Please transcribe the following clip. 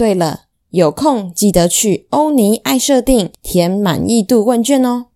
对了有空记得去欧尼爱设定填满意度问卷哦。